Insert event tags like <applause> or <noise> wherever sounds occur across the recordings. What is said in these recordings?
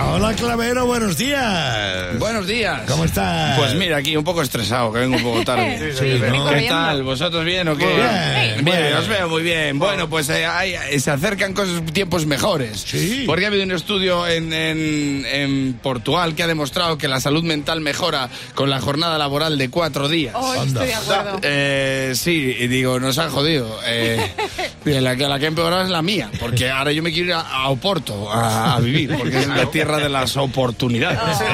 Hola, Clavero, buenos días. Buenos días. ¿Cómo estás? Pues mira, aquí un poco estresado, que vengo un poco tarde. <laughs> Sí, ¿no? ¿Qué tal? ¿Vosotros bien o qué? Bien. Bien, Bueno. os veo muy bien. Bueno, pues eh, hay- eh, se acercan cosas, tiempos mejores. Sí. Porque ha habido un estudio en, en- en Portugal que ha demostrado que la salud mental mejora con la jornada laboral de cuatro días. Oh, Anda. estoy de acuerdo. Eh, sí, y digo, nos han jodido. <laughs> Eh, la, que- la que ha empeorado es la mía, porque ahora yo me quiero ir a, a Oporto a, a vivir, porque <laughs> es la tierra de las oportunidades. <laughs>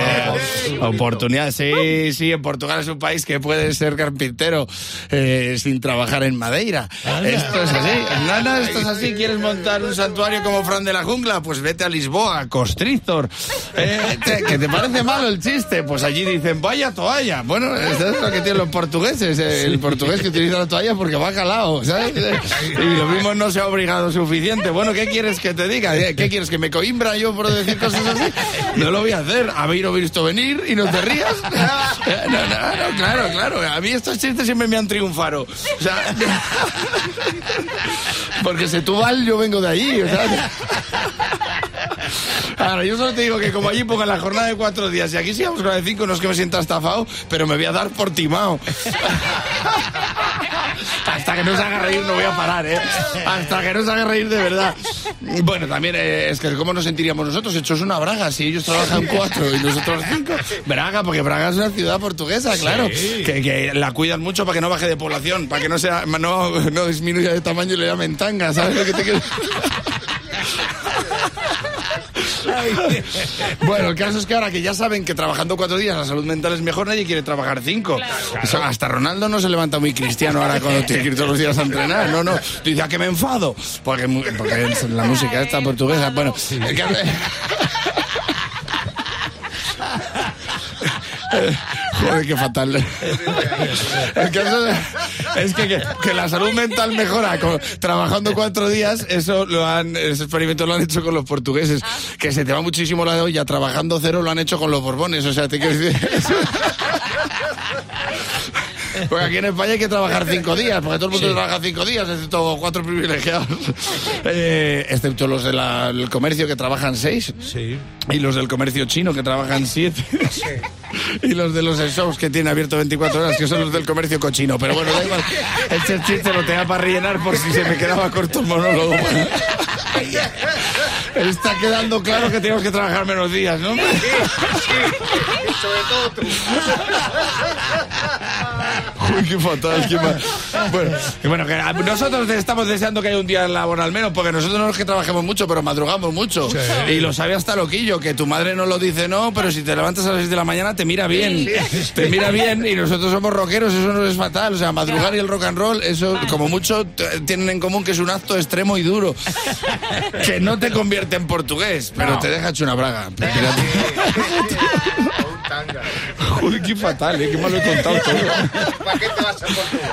Eh, oportunidades, sí, sí, en Portugal es un país que puede ser carpintero eh, sin trabajar en Madeira. Esto es así. No, no, esto es así. ¿Quieres montar un santuario como Fran de la Jungla? Pues vete a Lisboa, Constrictor. Eh, te- ¿Que te parece malo el chiste? Pues allí dicen, vaya toalla. Bueno, esto es lo que tienen los portugueses. eh, El portugués que utiliza la toalla porque va calado, ¿sabes? Y lo mismo no se ha obligado suficiente. Bueno, ¿qué quieres que te diga? ¿Qué qué quieres? ¿Que me coimbra yo por decir cosas así? <laughs> No lo voy a hacer. Habéis visto venir y no te rías. <laughs> No, no, no, claro, claro. A mí estos chistes siempre me han triunfado. O sea, <laughs> porque Setúbal yo vengo de allí, o sea. Ahora, yo solo te digo que como allí pongan la jornada de cuatro días y aquí sigamos con la de cinco, no es que me sienta estafado, pero me voy a dar por timao. <laughs> Hasta que no se haga reír no voy a parar, ¿eh? Hasta que no se haga reír de verdad. Bueno, también eh, es que cómo nos sentiríamos nosotros hechos una Braga si ellos trabajan cuatro y nosotros cinco. Braga, porque Braga es una ciudad portuguesa, claro, que, que la cuidan mucho para que no baje de población, para que no sea no, no disminuya de tamaño y le llamen tanga, ¿sabes lo que te quiero <laughs> Bueno, el caso es que ahora que ya saben que trabajando cuatro días la salud mental es mejor, nadie quiere trabajar cinco. O sea, hasta Ronaldo no se levanta muy cristiano ahora cuando tiene que ir todos los días a entrenar. No, no. Tú dices, ¿a qué me enfado? Porque, porque la música esta portuguesa. Bueno, el <laughs> caso- Joder, qué fatal. <laughs> El caso es que, que, que la salud mental mejora con- trabajando cuatro días. Eso lo han, ese experimento lo han hecho con los portugueses. Que se te va muchísimo la de olla. Trabajando cero lo han hecho con los borbones. O sea, te quiero decir. <laughs> Porque aquí en España hay que trabajar cinco días, porque todo el mundo trabaja cinco días, excepto cuatro privilegiados. <laughs> Eh, excepto los del comercio que trabajan seis. Sí. Y los del comercio chino que trabajan siete. <laughs> Y los de los shows que tienen abierto 24 horas, que son los del comercio cochino. Pero bueno, da igual. Este chiste lo tenía para rellenar por si se me quedaba corto el monólogo. <laughs> Está quedando claro que tenemos que trabajar menos días, ¿no? Uy, <laughs> qué fatal, qué mal. Bueno, y bueno, que nosotros estamos deseando que haya un día laboral menos, porque nosotros no es que trabajemos mucho, pero madrugamos mucho. Y lo sabe hasta loquillo, que tu madre no lo dice no, pero si te levantas a las 6 de la mañana te mira bien. Te mira bien y nosotros somos rockeros, eso no es fatal. O sea, madrugar y el rock and roll, eso como mucho tienen en común que es un acto extremo y duro. Que no te convierte en portugués, pero te deja hecho una braga. Uy, qué fatal, ¿eh? qué mal lo he <laughs> contado todo. ¿Para qué te vas a Portugal?